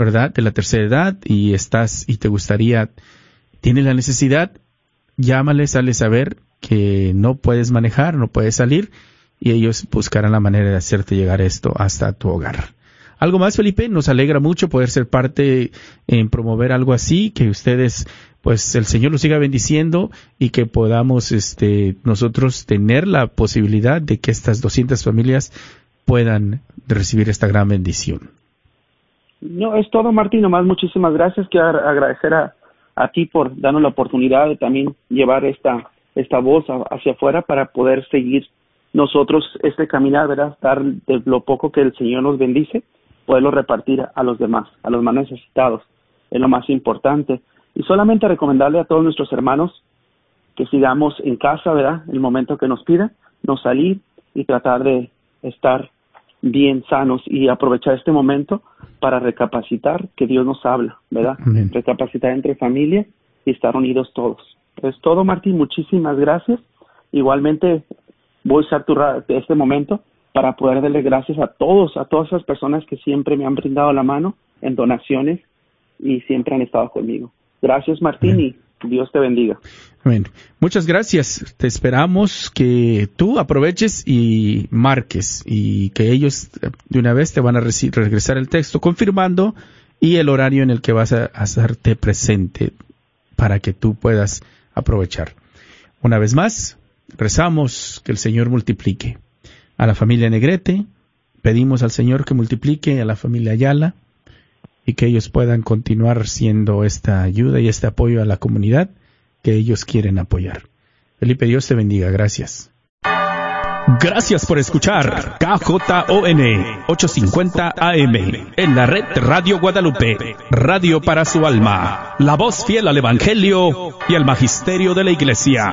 ¿verdad? De la tercera edad y estás y te gustaría, tienes la necesidad, llámales, a saber que no puedes manejar, no puedes salir y ellos buscarán la manera de hacerte llegar esto hasta tu hogar. Algo más, Felipe, nos alegra mucho poder ser parte en promover algo así, que ustedes, pues el Señor los siga bendiciendo y que podamos este, nosotros tener la posibilidad de que estas 200 familias puedan recibir esta gran bendición. No, es todo, Martín. Nomás muchísimas gracias. Quiero agradecer a, a ti por darnos la oportunidad de también llevar esta, esta voz hacia afuera para poder seguir nosotros este caminar, ¿verdad? Dar de lo poco que el Señor nos bendice poderlo repartir a los demás, a los más necesitados. Es lo más importante. Y solamente recomendarle a todos nuestros hermanos que sigamos en casa, ¿verdad? El momento que nos pida, no salir y tratar de estar bien sanos y aprovechar este momento para recapacitar que Dios nos habla, ¿verdad? Recapacitar entre familia y estar unidos todos. Es todo, Martín. Muchísimas gracias. Igualmente, voy a usar tu, este momento para poder darle gracias a todos, a todas esas personas que siempre me han brindado la mano en donaciones y siempre han estado conmigo. Gracias Martín y Dios te bendiga. Muchas gracias. Te esperamos que tú aproveches y marques y que ellos de una vez te van a regresar el texto confirmando y el horario en el que vas a hacerte presente para que tú puedas aprovechar. Una vez más, rezamos que el Señor multiplique a la familia Negrete, pedimos al Señor que multiplique a la familia Ayala y que ellos puedan continuar siendo esta ayuda y este apoyo a la comunidad que ellos quieren apoyar. Felipe, Dios te bendiga. Gracias. Gracias por escuchar KJON 850 AM en la red Radio Guadalupe, radio para su alma, la voz fiel al Evangelio y al Magisterio de la Iglesia.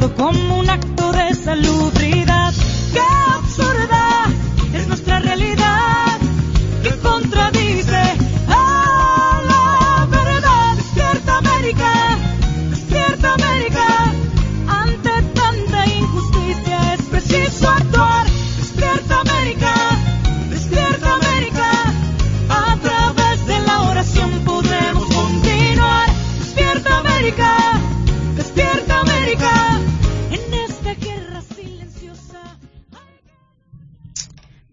justificado como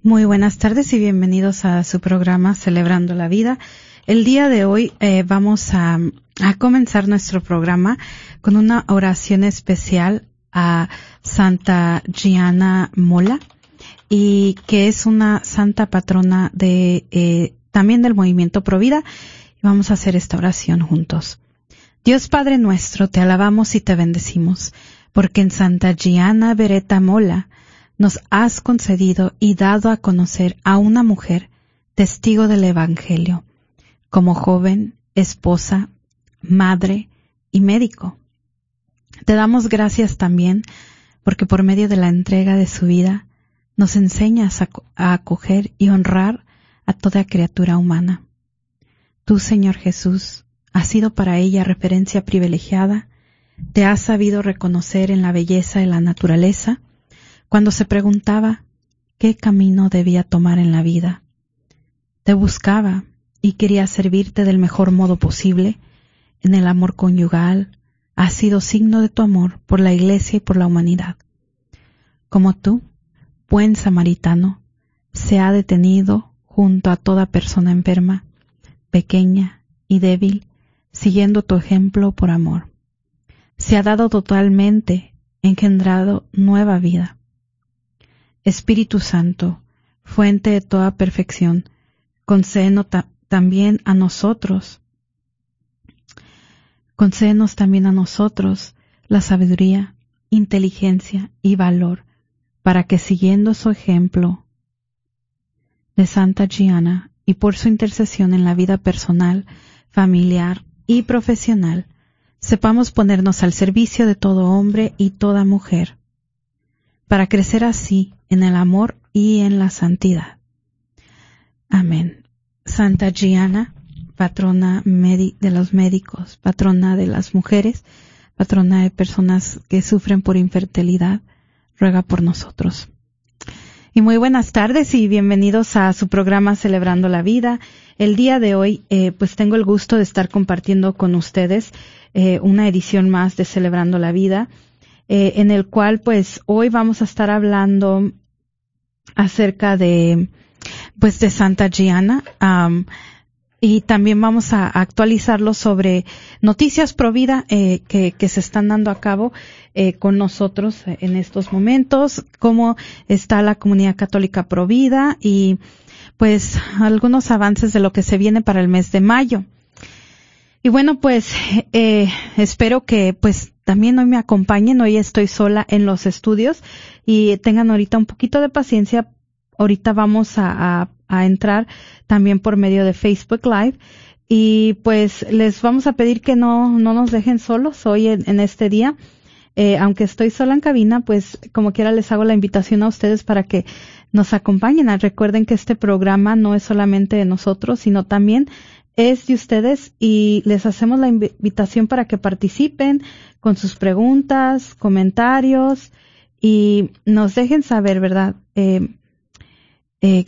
Muy buenas tardes y bienvenidos a su programa Celebrando la Vida. El día de hoy eh, vamos a, comenzar nuestro programa con una oración especial a Santa Gianna Mola y que es una santa patrona de eh, también del movimiento Provida vamos a hacer esta oración juntos. Dios Padre nuestro, te alabamos y te bendecimos, porque en Santa Gianna Beretta Mola nos has concedido y dado a conocer a una mujer testigo del Evangelio, como joven, esposa, madre y médico. Te damos gracias también porque por medio de la entrega de su vida nos enseñas a, acoger y honrar a toda criatura humana. Tú, Señor Jesús, has sido para ella referencia privilegiada, te has sabido reconocer en la belleza de la naturaleza, cuando se preguntaba qué camino debía tomar en la vida. Te buscaba y quería servirte del mejor modo posible en el amor conyugal, ha sido signo de tu amor por la Iglesia y por la humanidad. Como tú, buen samaritano, se ha detenido junto a toda persona enferma, pequeña y débil, siguiendo tu ejemplo por amor. Se ha dado totalmente engendrado nueva vida. Espíritu Santo, fuente de toda perfección, concédenos también a nosotros, concédenos también a nosotros la sabiduría, inteligencia y valor para que siguiendo su ejemplo de Santa Gianna y por su intercesión en la vida personal, familiar y profesional, sepamos ponernos al servicio de todo hombre y toda mujer, para crecer así en el amor y en la santidad. Amén. Santa Gianna, patrona de los médicos, patrona de las mujeres, patrona de personas que sufren por infertilidad, ruega por nosotros. Y muy buenas tardes y bienvenidos a su programa Celebrando la Vida. El día de hoy, eh, pues tengo el gusto de estar compartiendo con ustedes eh, una edición más de Celebrando la Vida, eh, en el cual, pues, hoy vamos a estar hablando acerca de, pues, de Santa Gianna y también vamos a actualizarlo sobre noticias pro vida eh, que, que, se están dando a cabo eh, con nosotros en estos momentos, cómo está la comunidad católica pro vida y pues algunos avances de lo que se viene para el mes de mayo. Y bueno, pues eh, espero que pues también hoy me acompañen. Hoy estoy sola en los estudios y tengan ahorita un poquito de paciencia. Ahorita vamos a, a a entrar también por medio de Facebook Live. Y pues les vamos a pedir que no, no nos dejen solos hoy en, este día. Eh, aunque estoy sola en cabina, pues como quiera les hago la invitación a ustedes para que nos acompañen. Recuerden que este programa no es solamente de nosotros, sino también es de ustedes y les hacemos la invitación para que participen con sus preguntas, comentarios y nos dejen saber, ¿verdad? Eh, eh,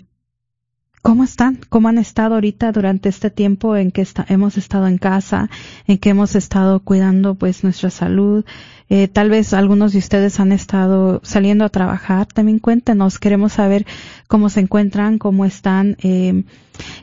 ¿Cómo están? ¿Cómo han estado ahorita durante este tiempo en que hemos estado en casa, en que hemos estado cuidando pues nuestra salud? Eh, tal vez algunos de ustedes han estado saliendo a trabajar. También cuéntenos, queremos saber cómo se encuentran, cómo están. Eh,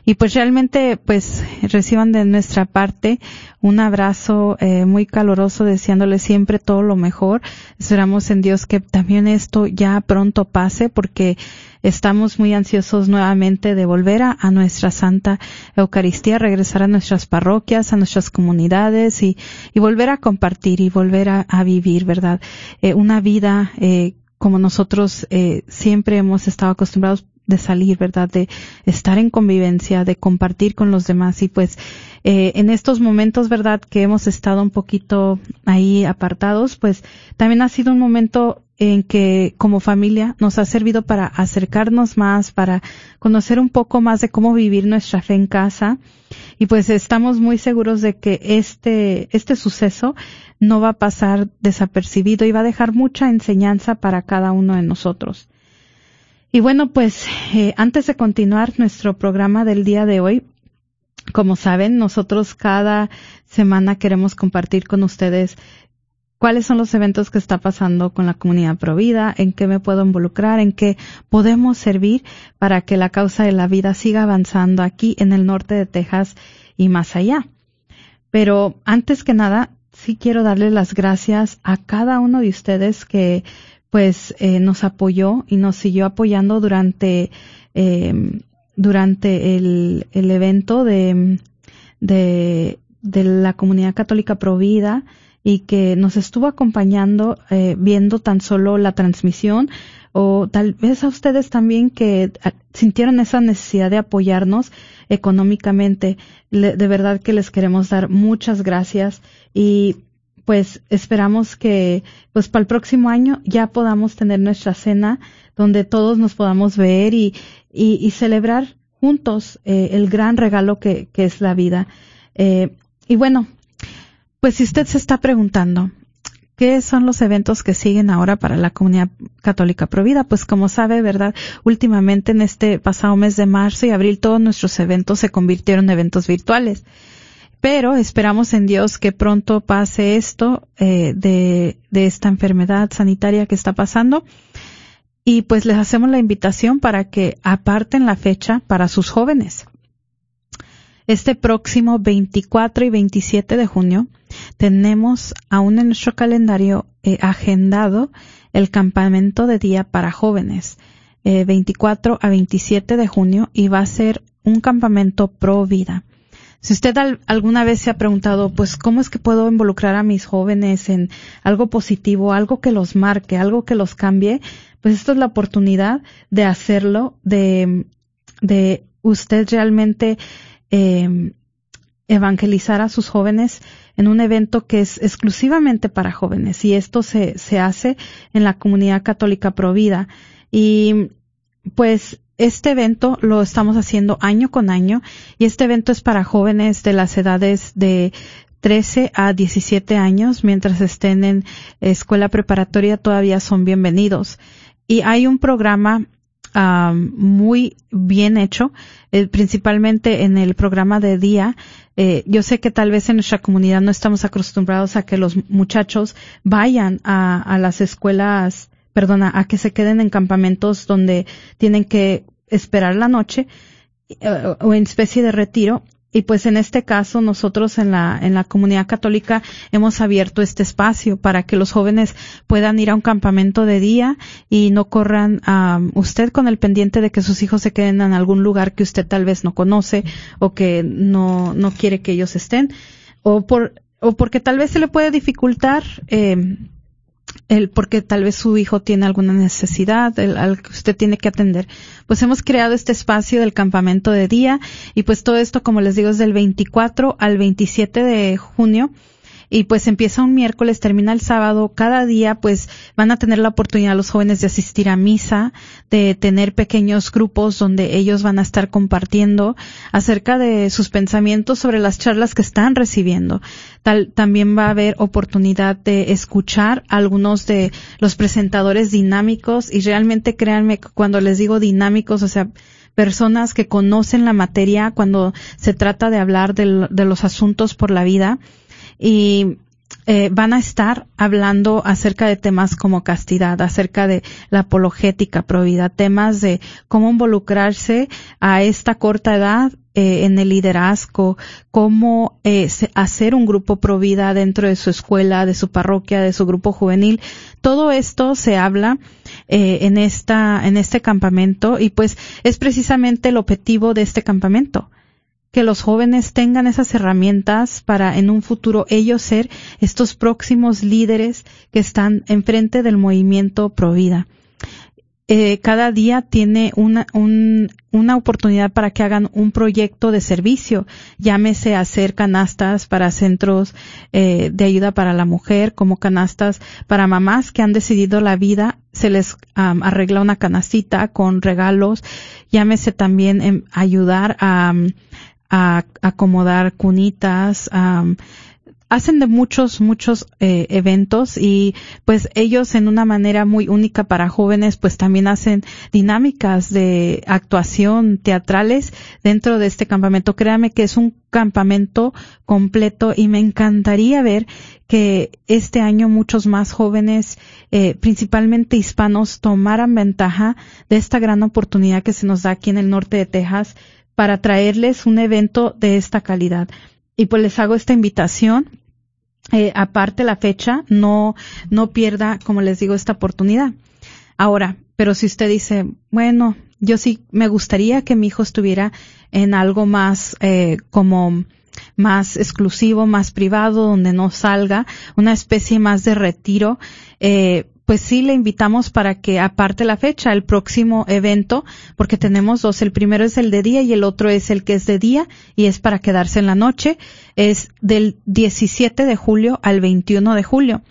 y pues realmente pues reciban de nuestra parte un abrazo eh, muy caloroso deseándoles siempre todo lo mejor. Esperamos en Dios que también esto ya pronto pase porque Estamos muy ansiosos nuevamente de volver a, nuestra Santa Eucaristía, regresar a nuestras parroquias, a nuestras comunidades y, volver a compartir y volver a, vivir, ¿verdad? Eh, una vida eh, como nosotros eh, siempre hemos estado acostumbrados de salir, ¿verdad? De estar en convivencia, de compartir con los demás y pues eh, en estos momentos, ¿verdad? Que hemos estado un poquito ahí apartados, pues también ha sido un momento en que como familia nos ha servido para acercarnos más, para conocer un poco más de cómo vivir nuestra fe en casa. Y pues estamos muy seguros de que este, este suceso no va a pasar desapercibido y va a dejar mucha enseñanza para cada uno de nosotros. Y bueno, pues eh, antes de continuar nuestro programa del día de hoy, como saben, nosotros cada semana queremos compartir con ustedes cuáles son los eventos que está pasando con la comunidad Provida, en qué me puedo involucrar, en qué podemos servir para que la causa de la vida siga avanzando aquí en el norte de Texas y más allá. Pero antes que nada, sí quiero darle las gracias a cada uno de ustedes que pues eh, nos apoyó y nos siguió apoyando durante eh, durante el, el evento de, de, de la comunidad católica Provida y que nos estuvo acompañando eh, viendo tan solo la transmisión o tal vez a ustedes también que ah, sintieron esa necesidad de apoyarnos económicamente. de verdad que les queremos dar muchas gracias y pues esperamos que pues para el próximo año ya podamos tener nuestra cena donde todos nos podamos ver y, y, celebrar juntos eh, el gran regalo que, que es la vida. Eh, y bueno, pues si usted se está preguntando, ¿Qué son los eventos que siguen ahora para la comunidad católica provida? Pues como sabe, ¿verdad? Últimamente en este pasado mes de marzo y abril todos nuestros eventos se convirtieron en eventos virtuales. Pero esperamos en Dios que pronto pase esto eh, de, de esta enfermedad sanitaria que está pasando. Y pues les hacemos la invitación para que aparten la fecha para sus jóvenes. Este próximo 24 y 27 de junio tenemos aún en nuestro calendario eh, agendado el campamento de día para jóvenes, 24 eh, a 27 de junio, y va a ser un campamento pro vida. Si usted alguna vez se ha preguntado, pues, ¿cómo es que puedo involucrar a mis jóvenes en algo positivo, algo que los marque, algo que los cambie? Pues esto es la oportunidad de hacerlo, de, de usted realmente eh, evangelizar a sus jóvenes en un evento que es exclusivamente para jóvenes y esto se, se hace en la comunidad católica provida y pues este evento lo estamos haciendo año con año y este evento es para jóvenes de las edades de 13 a 17 años, mientras estén en escuela preparatoria todavía son bienvenidos. Y hay un programa muy bien hecho, eh, principalmente en el programa de día. Eh, yo sé que tal vez en nuestra comunidad no estamos acostumbrados a que los muchachos vayan a las escuelas, perdona, a que se queden en campamentos donde tienen que esperar la noche eh, o en especie de retiro. Y pues en este caso nosotros en la, en la comunidad católica hemos abierto este espacio para que los jóvenes puedan ir a un campamento de día y no corran a usted con el pendiente de que sus hijos se queden en algún lugar que usted tal vez no conoce o que no, no quiere que ellos estén o por, o porque tal vez se le puede dificultar, eh, el porque tal vez su hijo tiene alguna necesidad el, al que usted tiene que atender. Pues hemos creado este espacio del campamento de día y pues todo esto, como les digo, es del 24 al 27 de junio y pues empieza un miércoles, termina el sábado, cada día pues van a tener la oportunidad los jóvenes de asistir a misa, de tener pequeños grupos donde ellos van a estar compartiendo acerca de sus pensamientos sobre las charlas que están recibiendo. Tal, también va a haber oportunidad de escuchar algunos de los presentadores dinámicos y realmente créanme cuando les digo dinámicos, o sea, personas que conocen la materia cuando se trata de hablar de, de los asuntos por la vida y eh, van a estar hablando acerca de temas como castidad, acerca de la apologética provida, temas de cómo involucrarse a esta corta edad eh, en el liderazgo, cómo eh, hacer un grupo provida dentro de su escuela, de su parroquia, de su grupo juvenil. Todo esto se habla eh, en esta en este campamento y pues es precisamente el objetivo de este campamento que los jóvenes tengan esas herramientas para en un futuro ellos ser estos próximos líderes que están enfrente del movimiento Provida. Eh, cada día tiene una, una oportunidad para que hagan un proyecto de servicio, llámese hacer canastas para centros eh, de ayuda para la mujer, como canastas para mamás que han decidido la vida, se les arregla una canastita con regalos, llámese también en ayudar a, a acomodar cunitas, hacen de muchos, muchos eh, eventos y pues ellos en una manera muy única para jóvenes pues también hacen dinámicas de actuación teatrales dentro de este campamento. Créame que es un campamento completo y me encantaría ver que este año muchos más jóvenes, eh, principalmente hispanos, tomaran ventaja de esta gran oportunidad que se nos da aquí en el norte de Texas para traerles un evento de esta calidad. Y pues les hago esta invitación. Eh, aparte la fecha, no, no pierda, como les digo, esta oportunidad. Ahora, pero si usted dice, bueno, yo sí me gustaría que mi hijo estuviera en algo más eh, como más exclusivo, más privado, donde no salga, una especie más de retiro, eh, pues sí le invitamos para que aparte la fecha, el próximo evento, porque tenemos dos, el primero es el de día y el otro es el que es de día y es para quedarse en la noche, es del 17 de julio al 21 de julio.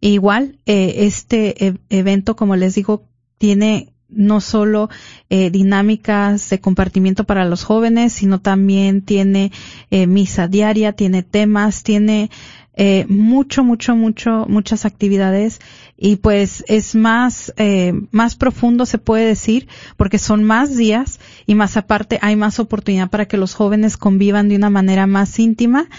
igual, eh, este e, evento, como les digo, tiene no solo eh, dinámicas de compartimiento para los jóvenes, sino también tiene eh, misa diaria, tiene temas, tiene eh, mucho, mucho, mucho, muchas actividades y pues es más, eh, más profundo se puede decir porque son más días y más aparte hay más oportunidad para que los jóvenes convivan de una manera más íntima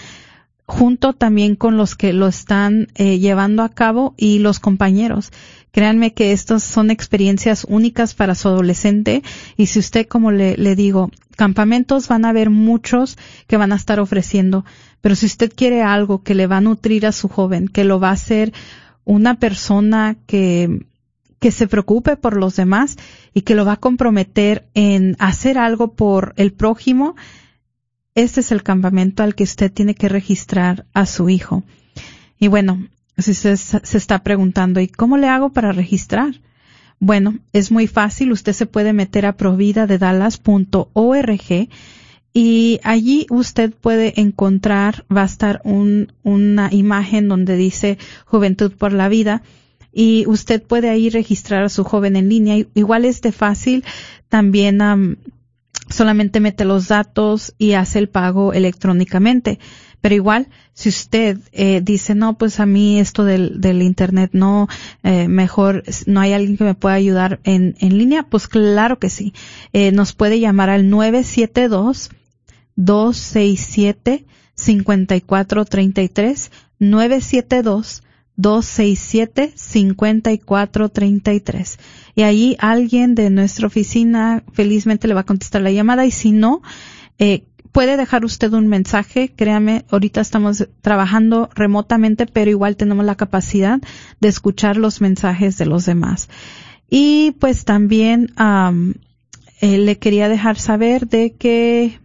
junto también con los que lo están eh, llevando a cabo y los compañeros. Créanme que estas son experiencias únicas para su adolescente y si usted, como le, le digo, campamentos van a haber muchos que van a estar ofreciendo, pero si usted quiere algo que le va a nutrir a su joven, que lo va a hacer una persona que, que se preocupe por los demás y que lo va a comprometer en hacer algo por el prójimo, este es el campamento al que usted tiene que registrar a su hijo. Y bueno, si usted se está preguntando, ¿y cómo le hago para registrar? Bueno, es muy fácil. Usted se puede meter a providadedalas.org y allí usted puede encontrar, va a estar un, una imagen donde dice Juventud por la Vida y usted puede ahí registrar a su joven en línea. Igual es de fácil, también solamente mete los datos y hace el pago electrónicamente. Pero igual, si usted eh, dice, no, pues a mí esto del, del Internet no, eh, mejor no hay alguien que me pueda ayudar en, en línea, pues claro que sí. Eh, nos puede llamar al 972 267 5433 972 267 5433 y ahí alguien de nuestra oficina felizmente le va a contestar la llamada. Y si no eh, puede dejar usted un mensaje, créame, ahorita estamos trabajando remotamente, pero igual tenemos la capacidad de escuchar los mensajes de los demás. Y pues también eh, le quería dejar saber de que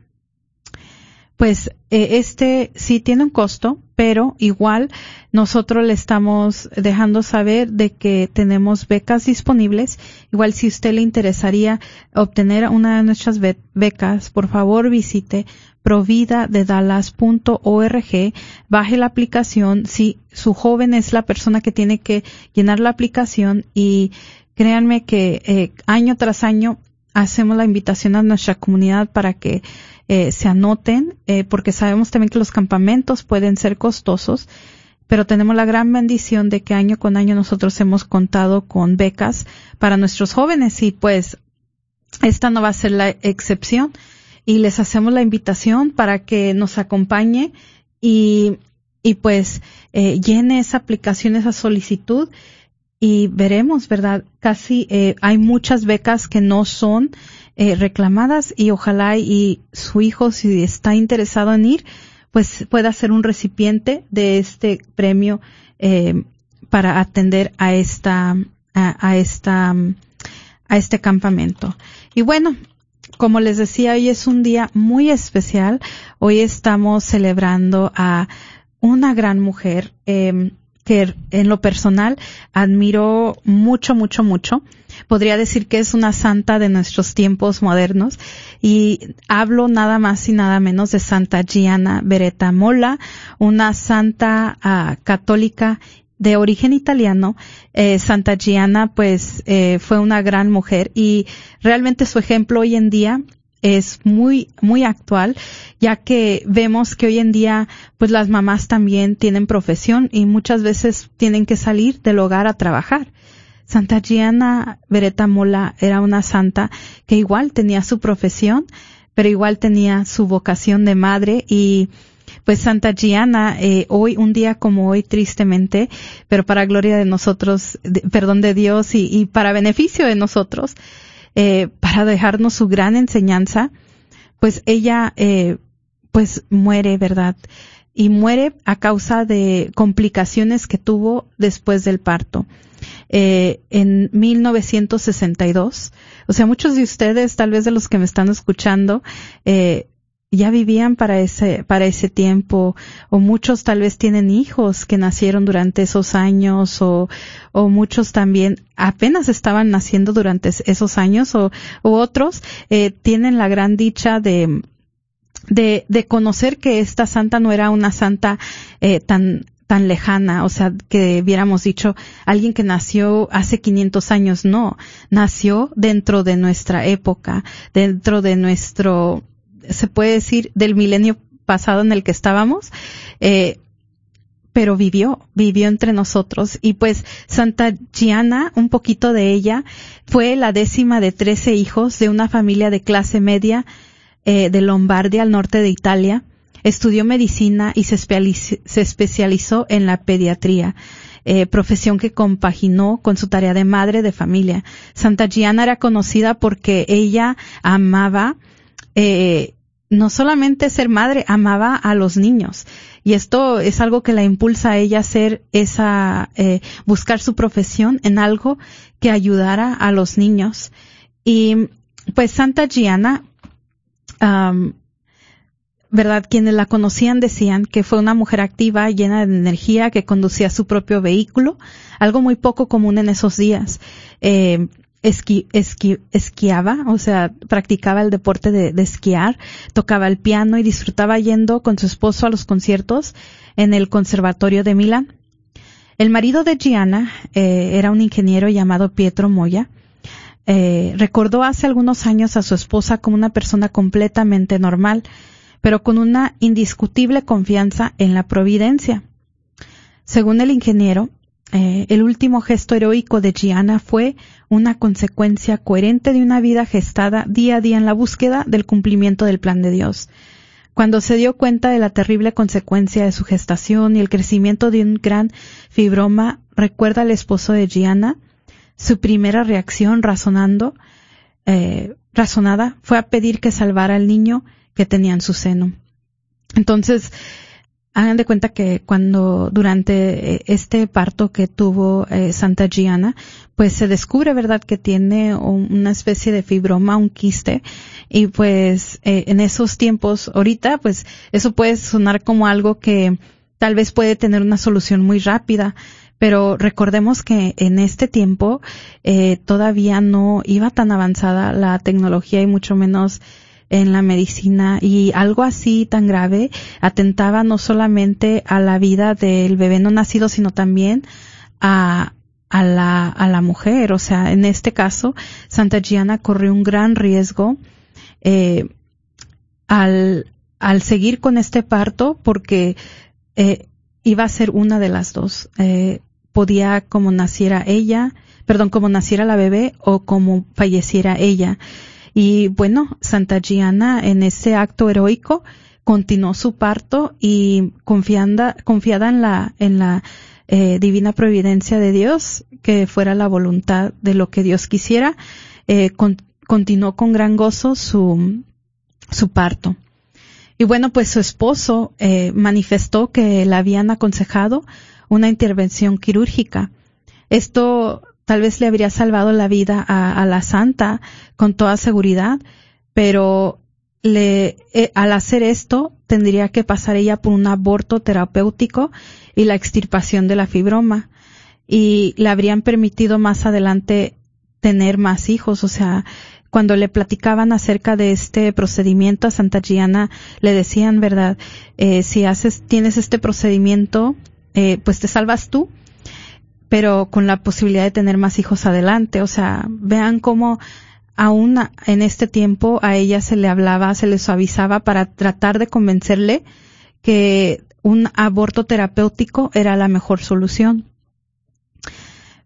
pues eh, este sí tiene un costo, pero igual nosotros le estamos dejando saber de que tenemos becas disponibles. Igual si usted le interesaría obtener una de nuestras becas, por favor visite providadedallas.org, baje la aplicación. Si su joven es la persona que tiene que llenar la aplicación y créanme que eh, año tras año hacemos la invitación a nuestra comunidad para que eh, se anoten, eh, porque sabemos también que los campamentos pueden ser costosos, pero tenemos la gran bendición de que año con año nosotros hemos contado con becas para nuestros jóvenes y pues esta no va a ser la excepción y les hacemos la invitación para que nos acompañe y, y pues eh, llene esa aplicación, esa solicitud y veremos, ¿verdad? Casi eh, hay muchas becas que no son eh, reclamadas y ojalá y su hijo, si está interesado en ir, pues pueda ser un recipiente de este premio eh, para atender a esta, a, esta, a este campamento. Y bueno, como les decía, hoy es un día muy especial. Hoy estamos celebrando a una gran mujer. Eh, que en lo personal admiro mucho, mucho, mucho. Podría decir que es una santa de nuestros tiempos modernos y hablo nada más y nada menos de Santa Gianna Beretta Molla, una santa uh, católica de origen italiano, eh, Santa Gianna pues eh, fue una gran mujer y realmente su ejemplo hoy en día es muy, muy actual, ya que vemos que hoy en día, pues las mamás también tienen profesión y muchas veces tienen que salir del hogar a trabajar. Santa Gianna Beretta Mola era una santa que igual tenía su profesión, pero igual tenía su vocación de madre y pues Santa Gianna, eh, hoy, un día como hoy, tristemente, pero para gloria de nosotros, perdón de Dios y, y para beneficio de nosotros, eh, para dejarnos su gran enseñanza, pues ella eh, pues muere, ¿verdad? Y muere a causa de complicaciones que tuvo después del parto. Eh, en 1962. O sea, muchos de ustedes, tal vez de los que me están escuchando, eh, ya vivían para ese, para ese tiempo, o muchos tal vez tienen hijos que nacieron durante esos años, o, o muchos también apenas estaban naciendo durante esos años, o, otros eh, tienen la gran dicha de, de, de conocer que esta santa no era una santa eh, tan tan lejana, o sea, que hubiéramos dicho alguien que nació hace 500 años, no, nació dentro de nuestra época, dentro de nuestro, se puede decir, del milenio pasado en el que estábamos, eh, pero vivió, vivió entre nosotros. Y pues Santa Gianna, un poquito de ella, fue la décima de trece hijos de una familia de clase media eh, de Lombardia al norte de Italia. Estudió medicina y se, especializó en la pediatría. Eh, profesión que compaginó con su tarea de madre de familia. Santa Gianna era conocida porque ella amaba eh, no solamente ser madre, amaba a los niños. Y esto es algo que la impulsa a ella a hacer esa, eh, buscar su profesión en algo que ayudara a los niños. Y pues Santa Gianna, verdad, quienes la conocían decían que fue una mujer activa, llena de energía, que conducía su propio vehículo, algo muy poco común en esos días. Eh, esqui, esquiaba, o sea, practicaba el deporte de, esquiar, tocaba el piano y disfrutaba yendo con su esposo a los conciertos en el Conservatorio de Milán. El marido de Gianna eh, era un ingeniero llamado Pietro Moya. Eh, recordó hace algunos años a su esposa como una persona completamente normal, pero con una indiscutible confianza en la providencia. Según el ingeniero, eh, el último gesto heroico de Gianna fue una consecuencia coherente de una vida gestada día a día en la búsqueda del cumplimiento del plan de Dios. Cuando se dio cuenta de la terrible consecuencia de su gestación y el crecimiento de un gran fibroma, recuerda al esposo de Gianna, su primera reacción razonando, eh, razonada fue a pedir que salvara al niño que tenía en su seno. Entonces, hagan de cuenta que cuando durante eh, este parto que tuvo eh, Santa Gianna, pues se descubre, ¿verdad?, que tiene una especie de fibroma, un quiste, y pues eh, en esos tiempos, ahorita, pues eso puede sonar como algo que tal vez puede tener una solución muy rápida, pero recordemos que en este tiempo eh, todavía no iba tan avanzada la tecnología y mucho menos en la medicina y algo así tan grave atentaba no solamente a la vida del bebé no nacido, sino también a, a la, a la mujer. O sea, en este caso, Santa Gianna corrió un gran riesgo eh, al, al seguir con este parto porque eh, iba a ser una de las dos. Eh, podía como naciera ella, perdón, como naciera la bebé o como falleciera ella. Y bueno, Santa Gianna en ese acto heroico continuó su parto y confiada, confiada en la, en la eh, divina providencia de Dios, que fuera la voluntad de lo que Dios quisiera, eh, continuó con gran gozo su, su parto. Y bueno, pues su esposo eh, manifestó que le habían aconsejado una intervención quirúrgica. Esto tal vez le habría salvado la vida a, la santa con toda seguridad, pero le, eh, al hacer esto tendría que pasar ella por un aborto terapéutico y la extirpación de la fibroma. Y le habrían permitido más adelante tener más hijos, o sea, cuando le platicaban acerca de este procedimiento a Santa Gianna, le decían, ¿verdad? Eh, si haces, tienes este procedimiento, eh, pues te salvas tú, pero con la posibilidad de tener más hijos adelante. O sea, vean cómo aún en este tiempo a ella se le hablaba, se le suavizaba para tratar de convencerle que un aborto terapéutico era la mejor solución.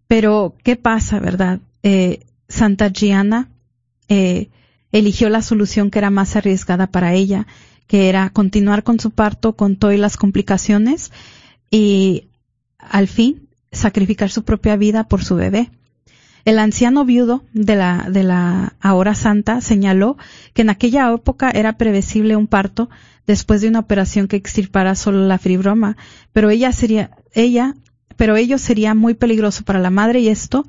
Pero, ¿qué pasa, verdad? Eh, Santa Gianna eh, eligió la solución que era más arriesgada para ella, que era continuar con su parto con todas las complicaciones y al fin sacrificar su propia vida por su bebé. El anciano viudo de la, de la ahora santa señaló que en aquella época era previsible un parto después de una operación que extirpara solo la fibroma, pero ella sería, ella, pero ello sería muy peligroso para la madre y esto,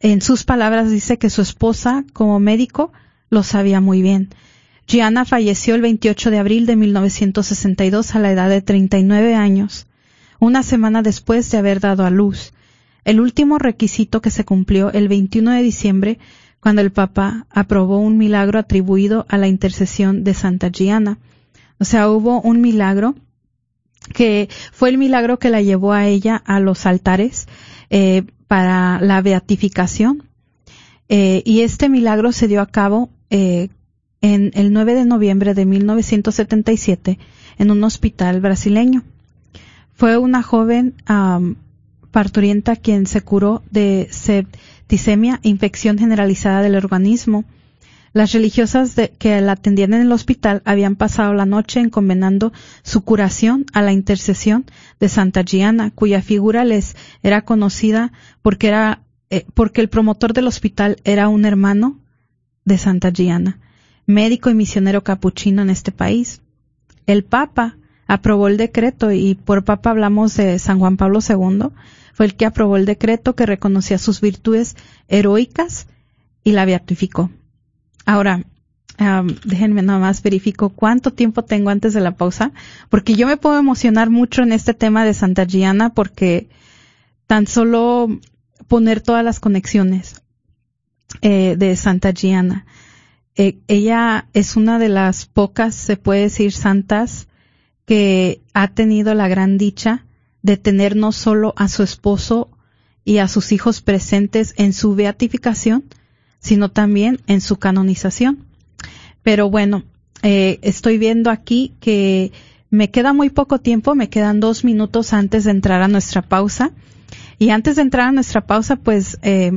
en sus palabras dice que su esposa, como médico, lo sabía muy bien. Gianna falleció el 28 de abril de 1962 a la edad de 39 años una semana después de haber dado a luz. El último requisito que se cumplió el 21 de diciembre, cuando el Papa aprobó un milagro atribuido a la intercesión de Santa Gianna. O sea, hubo un milagro que fue el milagro que la llevó a ella a los altares eh, para la beatificación. Eh, y este milagro se dio a cabo eh, en el 9 de noviembre de 1977 en un hospital brasileño. Fue una joven parturienta quien se curó de septicemia, infección generalizada del organismo. Las religiosas que la atendían en el hospital habían pasado la noche encomendando su curación a la intercesión de Santa Giana, cuya figura les era conocida porque era eh, porque el promotor del hospital era un hermano de Santa Giana, médico y misionero capuchino en este país. El Papa aprobó el decreto y por Papa hablamos de San Juan Pablo II, fue el que aprobó el decreto que reconocía sus virtudes heroicas y la beatificó. Ahora, déjenme nada más verifico cuánto tiempo tengo antes de la pausa, porque yo me puedo emocionar mucho en este tema de Santa Giana porque tan solo poner todas las conexiones eh, de Santa Giana. Eh, ella es una de las pocas, se puede decir, santas que ha tenido la gran dicha de tener no solo a su esposo y a sus hijos presentes en su beatificación, sino también en su canonización. Pero bueno, eh, estoy viendo aquí que me queda muy poco tiempo, me quedan dos minutos antes de entrar a nuestra pausa. Y antes de entrar a nuestra pausa, pues, eh,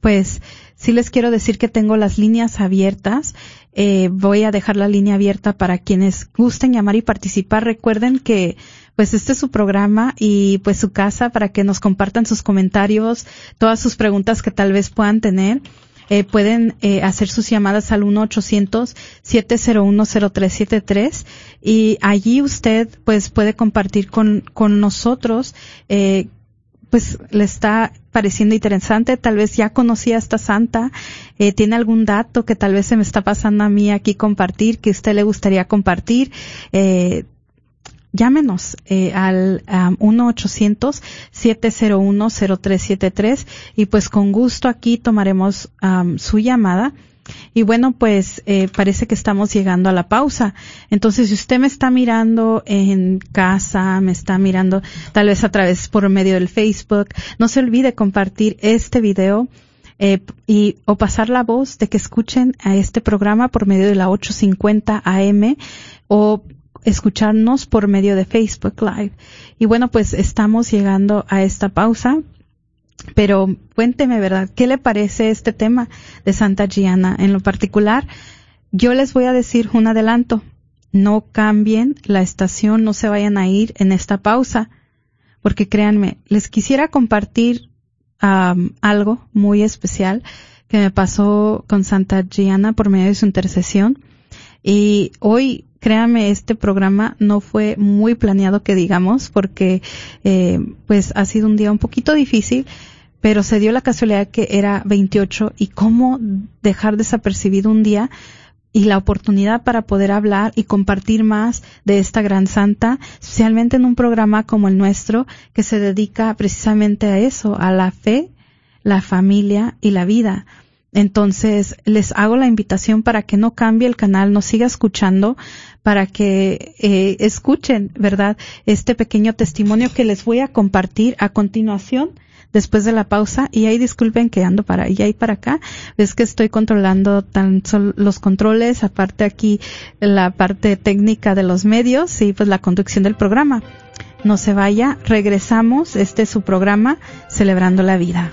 pues sí les quiero decir que tengo las líneas abiertas. Eh, voy a dejar la línea abierta para quienes gusten llamar y participar. Recuerden que pues este es su programa y pues su casa para que nos compartan sus comentarios, todas sus preguntas que tal vez puedan tener. Eh, pueden eh, hacer sus llamadas al 1-800-701-0373 y allí usted pues puede compartir con, con nosotros eh, pues le está pareciendo interesante, tal vez ya conocía a esta santa, eh, tiene algún dato que tal vez se me está pasando a mí aquí compartir, que usted le gustaría compartir, eh, llámenos eh, al um, 1-800-701-0373 y pues con gusto aquí tomaremos su llamada. Y bueno, pues eh, parece que estamos llegando a la pausa. Entonces, si usted me está mirando en casa, me está mirando tal vez a través por medio del Facebook, no se olvide compartir este video eh, y o pasar la voz de que escuchen a este programa por medio de la 850 AM o escucharnos por medio de Facebook Live. Y bueno, pues estamos llegando a esta pausa. Pero cuénteme, ¿verdad? ¿Qué le parece este tema de Santa Giana? En lo particular, yo les voy a decir un adelanto. No cambien la estación, no se vayan a ir en esta pausa, porque créanme, les quisiera compartir algo muy especial que me pasó con Santa Giana por medio de su intercesión. Y hoy créame, este programa no fue muy planeado que digamos, porque eh, pues ha sido un día un poquito difícil, pero se dio la casualidad que era 28 y cómo dejar desapercibido un día y la oportunidad para poder hablar y compartir más de esta gran santa, especialmente en un programa como el nuestro que se dedica precisamente a eso, a la fe, la familia y la vida. Entonces, les hago la invitación para que no cambie el canal, nos siga escuchando, para que eh, escuchen, ¿verdad? Este pequeño testimonio que les voy a compartir a continuación después de la pausa y ahí disculpen que ando para allá y para acá, es que estoy controlando tan los controles, aparte aquí la parte técnica de los medios y pues la conducción del programa. No se vaya, regresamos, este es su programa, Celebrando la Vida.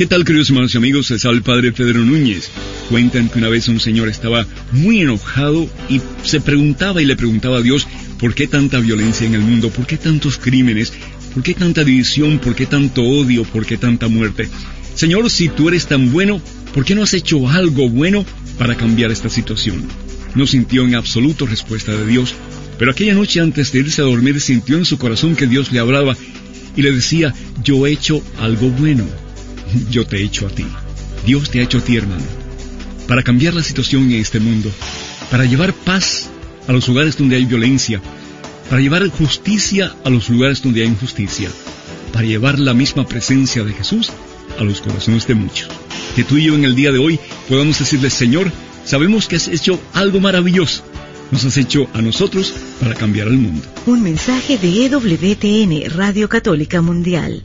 ¿Qué tal, queridos hermanos y amigos? Es el padre Pedro Núñez. Cuentan que una vez un señor estaba muy enojado y se preguntaba y le preguntaba a Dios por qué tanta violencia en el mundo, por qué tantos crímenes, por qué tanta división, por qué tanto odio, por qué tanta muerte. Señor, si tú eres tan bueno, ¿por qué no has hecho algo bueno para cambiar esta situación? No sintió en absoluto respuesta de Dios, pero aquella noche antes de irse a dormir sintió en su corazón que Dios le hablaba y le decía, yo he hecho algo bueno yo te he hecho a ti. Dios te ha hecho a ti, hermano. Para cambiar la situación en este mundo, para llevar paz a los lugares donde hay violencia, para llevar justicia a los lugares donde hay injusticia, para llevar la misma presencia de Jesús a los corazones de muchos. Que tú y yo en el día de hoy podamos decirle, Señor, sabemos que has hecho algo maravilloso. Nos has hecho a nosotros para cambiar el mundo. Un mensaje de EWTN, Radio Católica Mundial.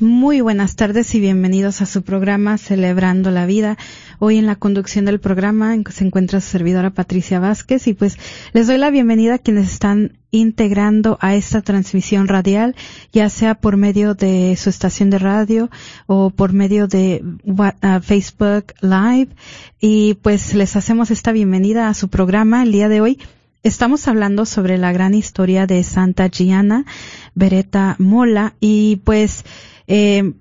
Muy buenas tardes y bienvenidos a su programa Celebrando la Vida. Hoy en la conducción del programa se encuentra su servidora Patricia Vázquez y pues les doy la bienvenida a quienes están integrando a esta transmisión radial, ya sea por medio de su estación de radio o por medio de Facebook Live. Y pues les hacemos esta bienvenida a su programa el día de hoy. Estamos hablando sobre la gran historia de Santa Gianna Beretta Mola y pues eh,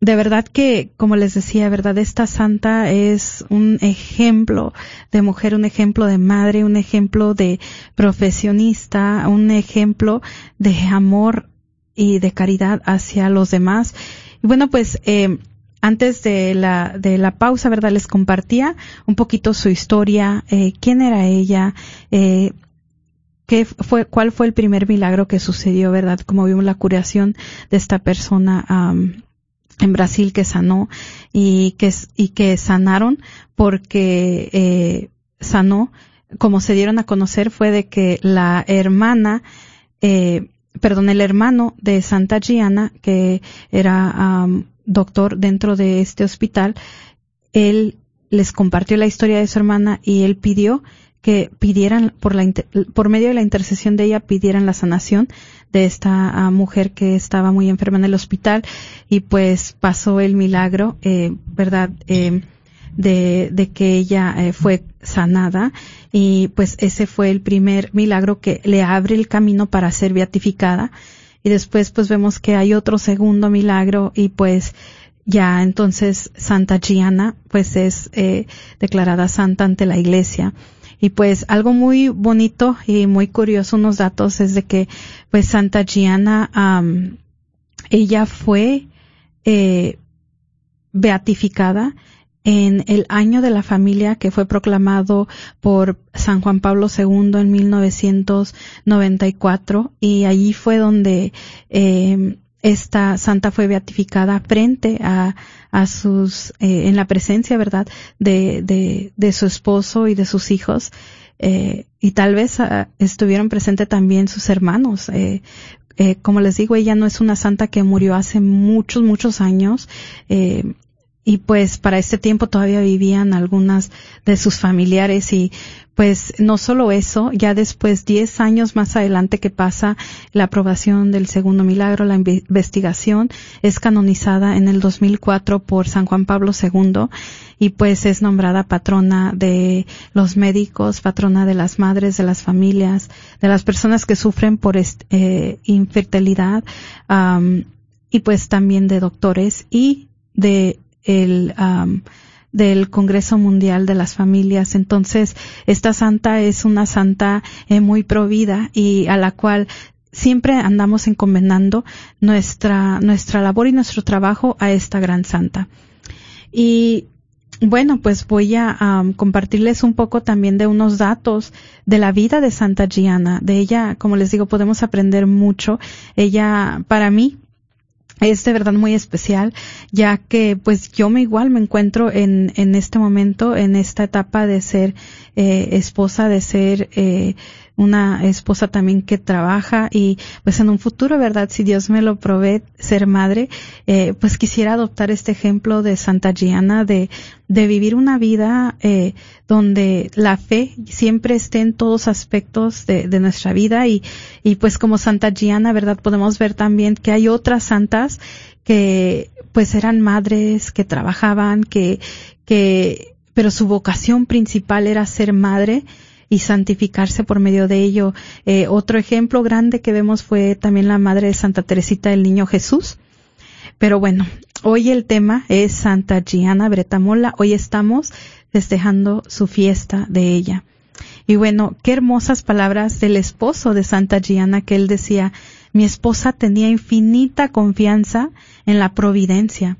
de verdad que, como les decía, verdad, esta santa es un ejemplo de mujer, un ejemplo de madre, un ejemplo de profesionista, un ejemplo de amor y de caridad hacia los demás. Y bueno, pues, eh, antes de la, de la pausa, ¿verdad? Les compartía un poquito su historia, eh, quién era ella, eh, qué fue, cuál fue el primer milagro que sucedió, ¿verdad? Como vimos la curación de esta persona en Brasil que sanó y que, y que sanaron porque eh, sanó, como se dieron a conocer, fue de que la hermana, eh, perdón, el hermano de Santa Gianna, que era doctor dentro de este hospital, él les compartió la historia de su hermana y él pidió que pidieran por la por medio de la intercesión de ella pidieran la sanación de esta ah, mujer que estaba muy enferma en el hospital y pues pasó el milagro eh, verdad eh, de, de, que ella eh, fue sanada y pues ese fue el primer milagro que le abre el camino para ser beatificada. Y después pues vemos que hay otro segundo milagro y pues ya entonces Santa Gianna pues es declarada santa ante la iglesia y pues algo muy bonito y muy curioso, unos datos es de que pues Santa Gianna, ella fue eh, beatificada en el año de la familia que fue proclamado por San Juan Pablo II en 1994 y allí fue donde eh, esta santa fue beatificada frente a, a sus, eh, en la presencia, ¿verdad?, de, de, de, su esposo y de sus hijos. Eh, y tal vez ah, estuvieron presentes también sus hermanos. Eh, eh, como les digo, ella no es una santa que murió hace muchos, muchos años. Y pues para este tiempo todavía vivían algunas de sus familiares y pues no solo eso, ya después, diez años más adelante que pasa la aprobación del segundo milagro, la investigación es canonizada en el 2004 por San Juan Pablo II y pues es nombrada patrona de los médicos, patrona de las madres, de las familias, de las personas que sufren por eh, infertilidad y pues también de doctores y de el del Congreso Mundial de las Familias. Entonces, esta santa es una santa eh, muy provida y a la cual siempre andamos encomendando nuestra, nuestra labor y nuestro trabajo a esta gran santa. Y bueno, pues voy a compartirles un poco también de unos datos de la vida de Santa Gianna. De ella, como les digo, podemos aprender mucho. Ella, para mí, es de verdad muy especial, ya que pues yo me igual me encuentro en, en este momento, en esta etapa de ser eh, esposa, de ser eh, una esposa también que trabaja y pues en un futuro, ¿verdad? Si Dios me lo provee ser madre, eh, pues quisiera adoptar este ejemplo de Santa Gianna de, de vivir una vida eh, donde la fe siempre esté en todos aspectos de, de nuestra vida y, y pues como Santa Gianna, ¿verdad? Podemos ver también que hay otras santas que pues eran madres, que trabajaban, que, que, pero su vocación principal era ser madre y santificarse por medio de ello. Eh, otro ejemplo grande que vemos fue también la madre de Santa Teresita del Niño Jesús. Pero bueno, hoy el tema es Santa Gianna Bretamola. Hoy estamos festejando su fiesta de ella. Y bueno, qué hermosas palabras del esposo de Santa Gianna que él decía, mi esposa tenía infinita confianza en la providencia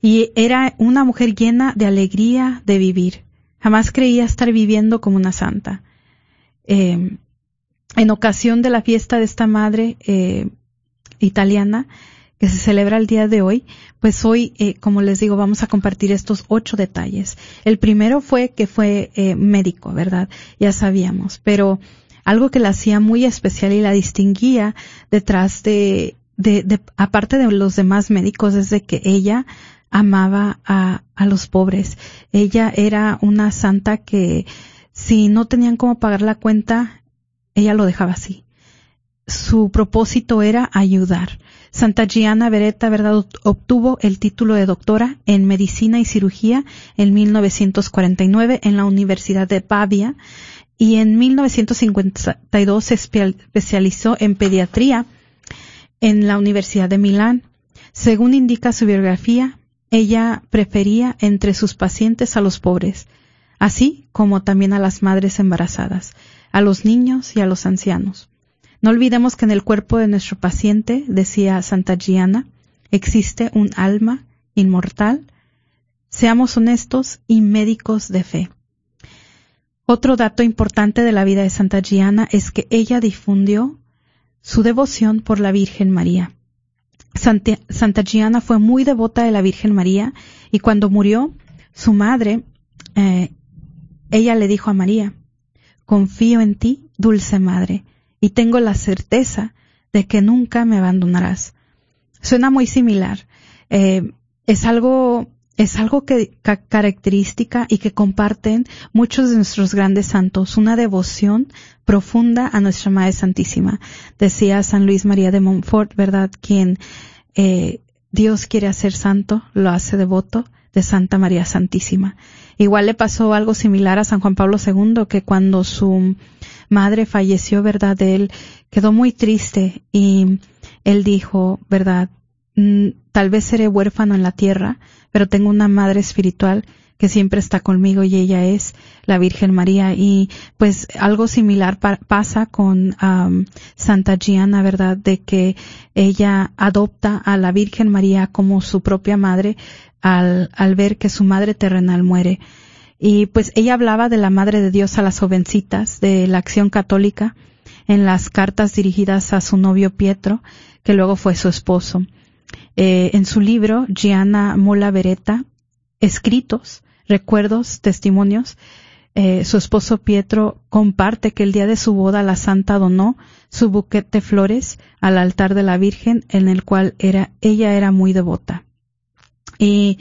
y era una mujer llena de alegría de vivir. Jamás creía estar viviendo como una santa. Eh, en ocasión de la fiesta de esta madre eh, italiana que se celebra el día de hoy, pues hoy, eh, como les digo, vamos a compartir estos ocho detalles. El primero fue que fue médico, ¿verdad? Ya sabíamos, pero algo que la hacía muy especial y la distinguía detrás de, de, de aparte de los demás médicos, es de que ella amaba a, a los pobres. Ella era una santa que si no tenían cómo pagar la cuenta, ella lo dejaba así. Su propósito era ayudar. Santa Gianna Beretta, ¿verdad?, obtuvo el título de doctora en medicina y cirugía en 1949 en la Universidad de Pavia y en 1952 se especializó en pediatría en la Universidad de Milán. Según indica su biografía, ella prefería entre sus pacientes a los pobres, así como también a las madres embarazadas, a los niños y a los ancianos. No olvidemos que en el cuerpo de nuestro paciente, decía Santa Gianna, existe un alma inmortal. Seamos honestos y médicos de fe. Otro dato importante de la vida de Santa Gianna es que ella difundió su devoción por la Virgen María. Santa, Gianna fue muy devota de la Virgen María y cuando murió su madre, eh, ella le dijo a María, confío en ti, dulce madre, y tengo la certeza de que nunca me abandonarás. Suena muy similar. Eh, es algo es algo que característica y que comparten muchos de nuestros grandes santos, una devoción profunda a nuestra Madre Santísima. Decía San Luis María de Montfort, ¿verdad? Quien eh, Dios quiere hacer santo, lo hace devoto de Santa María Santísima. Igual le pasó algo similar a San Juan Pablo II, que cuando su madre falleció, ¿verdad? Él quedó muy triste y él dijo, ¿verdad? Mm, tal vez seré huérfano en la tierra, pero tengo una madre espiritual que siempre está conmigo y ella es la Virgen María. Y pues algo similar pasa con Santa Gianna, ¿verdad? De que ella adopta a la Virgen María como su propia madre al, al ver que su madre terrenal muere. Y pues ella hablaba de la Madre de Dios a las jovencitas, de la acción católica, en las cartas dirigidas a su novio Pietro, que luego fue su esposo. Eh, en su libro, Gianna Mola Beretta, Escritos, recuerdos, testimonios, eh, su esposo Pietro comparte que el día de su boda la santa donó su buquete de flores al altar de la Virgen en el cual era, ella era muy devota. Y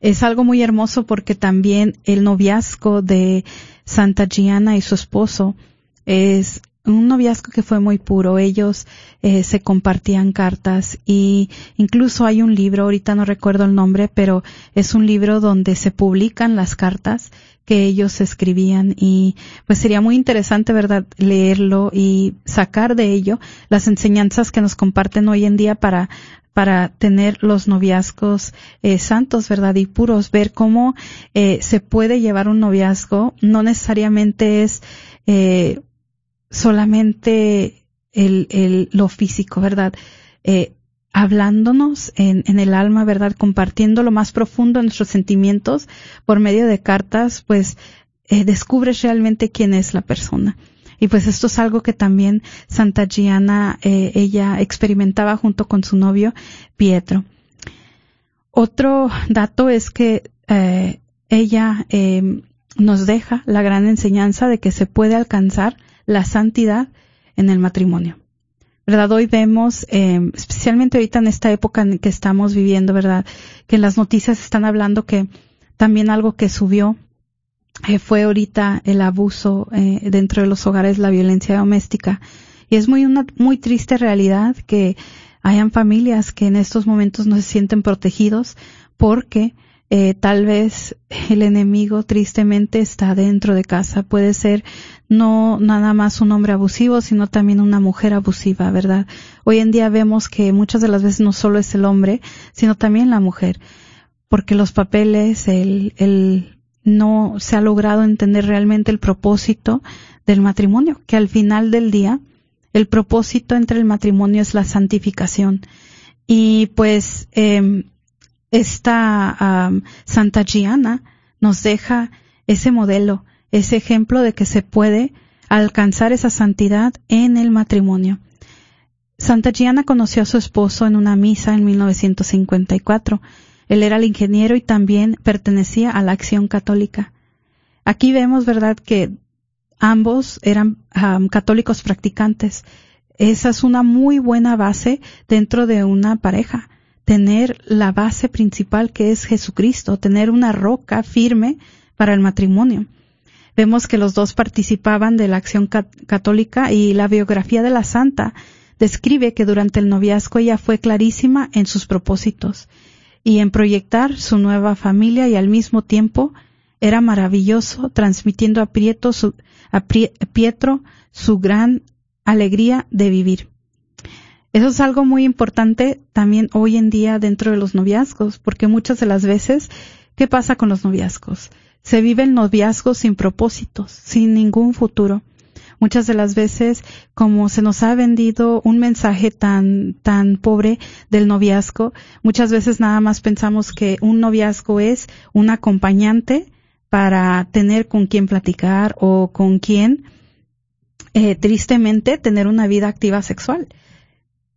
es algo muy hermoso porque también el noviazgo de Santa Gianna y su esposo es un noviazgo que fue muy puro. Ellos eh, se compartían cartas y incluso hay un libro, ahorita no recuerdo el nombre, pero es un libro donde se publican las cartas que ellos escribían y pues sería muy interesante, ¿verdad?, leerlo y sacar de ello las enseñanzas que nos comparten hoy en día para para tener los noviazgos eh, santos, ¿verdad? Y puros, ver cómo eh, se puede llevar un noviazgo, no necesariamente es eh, solamente el, el, lo físico, ¿verdad? Eh, hablándonos en, en, el alma, ¿verdad? Compartiendo lo más profundo de nuestros sentimientos por medio de cartas, pues eh, descubres realmente quién es la persona. Y pues esto es algo que también Santa Gianna, eh, ella experimentaba junto con su novio Pietro. Otro dato es que eh, ella eh, nos deja la gran enseñanza de que se puede alcanzar la santidad en el matrimonio. ¿Verdad? Hoy vemos, eh, especialmente ahorita en esta época en que estamos viviendo, ¿verdad? Que en las noticias están hablando que también algo que subió eh, fue ahorita el abuso eh, dentro de los hogares, la violencia doméstica. Y es muy una muy triste realidad que hayan familias que en estos momentos no se sienten protegidos porque eh, tal vez el enemigo tristemente está dentro de casa. Puede ser no nada más un hombre abusivo, sino también una mujer abusiva, ¿verdad? Hoy en día vemos que muchas de las veces no solo es el hombre, sino también la mujer, porque los papeles, el, el no se ha logrado entender realmente el propósito del matrimonio, que al final del día el propósito entre el matrimonio es la santificación. Y pues eh, esta Santa Gianna nos deja ese modelo, ese ejemplo de que se puede alcanzar esa santidad en el matrimonio. Santa Gianna conoció a su esposo en una misa en 1954 él era el ingeniero y también pertenecía a la acción católica. Aquí vemos, ¿verdad?, que ambos eran católicos practicantes. Esa es una muy buena base dentro de una pareja. Tener la base principal que es Jesucristo, tener una roca firme para el matrimonio. Vemos que los dos participaban de la acción católica y la biografía de la santa describe que durante el noviazgo ella fue clarísima en sus propósitos y en proyectar su nueva familia y al mismo tiempo era maravilloso transmitiendo a, Pietro su, a Pietro su gran alegría de vivir. Eso es algo muy importante también hoy en día dentro de los noviazgos, porque muchas de las veces, ¿qué pasa con los noviazgos? Se vive el noviazgo sin propósitos, sin ningún futuro muchas de las veces como se nos ha vendido un mensaje tan tan pobre del noviazgo, muchas veces nada más pensamos que un noviazgo es un acompañante para tener con quien platicar o con quien eh, tristemente tener una vida activa sexual.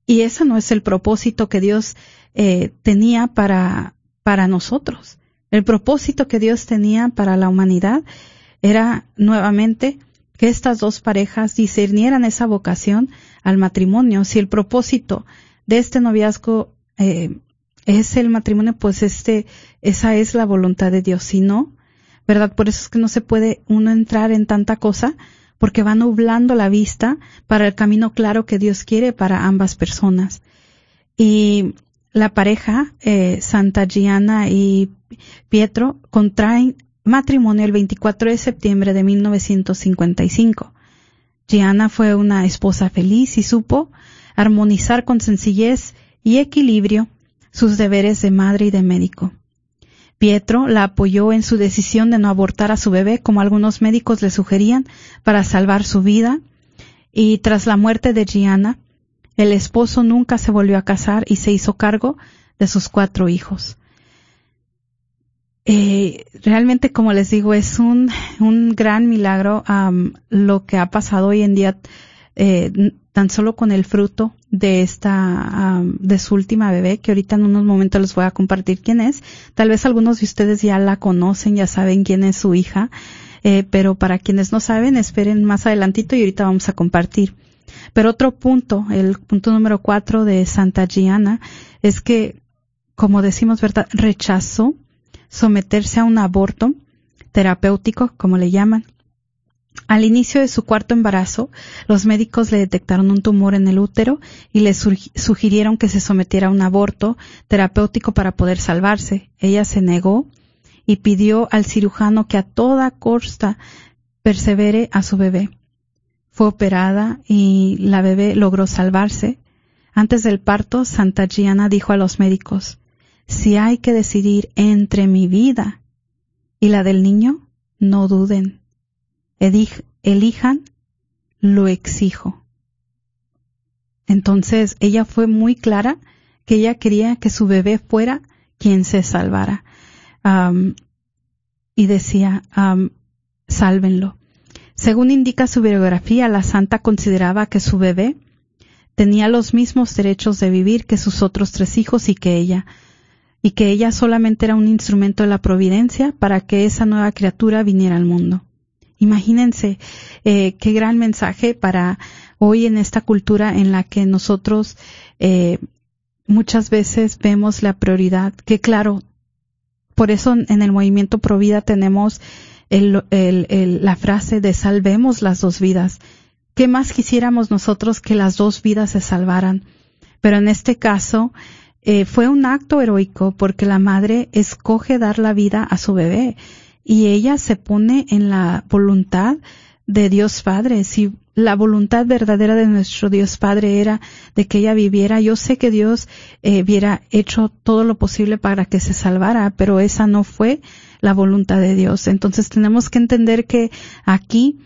Y ese no es el propósito que Dios eh, tenía para, para nosotros. El propósito que Dios tenía para la humanidad era nuevamente que estas dos parejas discernieran esa vocación al matrimonio. Si el propósito de este noviazgo eh, es el matrimonio, pues este, esa es la voluntad de Dios. Si no, ¿verdad? Por eso es que no se puede uno entrar en tanta cosa, porque va nublando la vista para el camino claro que Dios quiere para ambas personas. Y la pareja, eh, Santa Gianna y Pietro, contraen matrimonio el 24 de septiembre de 1955. Gianna fue una esposa feliz y supo armonizar con sencillez y equilibrio sus deberes de madre y de médico. Pietro la apoyó en su decisión de no abortar a su bebé como algunos médicos le sugerían para salvar su vida y tras la muerte de Gianna, el esposo nunca se volvió a casar y se hizo cargo de sus cuatro hijos eh, realmente, como les digo, es un, un gran milagro lo que ha pasado hoy en día, eh, tan solo con el fruto de esta, de su última bebé, que ahorita en unos momentos les voy a compartir quién es. Tal vez algunos de ustedes ya la conocen, ya saben quién es su hija, eh, pero para quienes no saben, esperen más adelantito y ahorita vamos a compartir. Pero otro punto, el punto número cuatro de Santa Gianna, es que, como decimos, ¿verdad? Rechazó someterse a un aborto terapéutico, como le llaman. Al inicio de su cuarto embarazo, los médicos le detectaron un tumor en el útero y le sugirieron que se sometiera a un aborto terapéutico para poder salvarse. Ella se negó y pidió al cirujano que a toda costa persevere a su bebé. Fue operada y la bebé logró salvarse. Antes del parto, Santa Gianna dijo a los médicos, si hay que decidir entre mi vida y la del niño, no duden. elijan, lo exijo. Entonces ella fue muy clara que ella quería que su bebé fuera quien se salvara. y decía, sálvenlo. Según indica su biografía, la santa consideraba que su bebé tenía los mismos derechos de vivir que sus otros tres hijos y que ella, y que ella solamente era un instrumento de la providencia para que esa nueva criatura viniera al mundo. Imagínense eh, qué gran mensaje para hoy en esta cultura en la que nosotros eh, muchas veces vemos la prioridad, que claro, por eso en el movimiento Provida tenemos la frase de salvemos las dos vidas. ¿Qué más quisiéramos nosotros que las dos vidas se salvaran? Pero en este caso eh, fue un acto heroico porque la madre escoge dar la vida a su bebé y ella se pone en la voluntad de Dios Padre. Si la voluntad verdadera de nuestro Dios Padre era de que ella viviera, yo sé que Dios eh, hubiera hecho todo lo posible para que se salvara, pero esa no fue la voluntad de Dios. Entonces tenemos que entender que aquí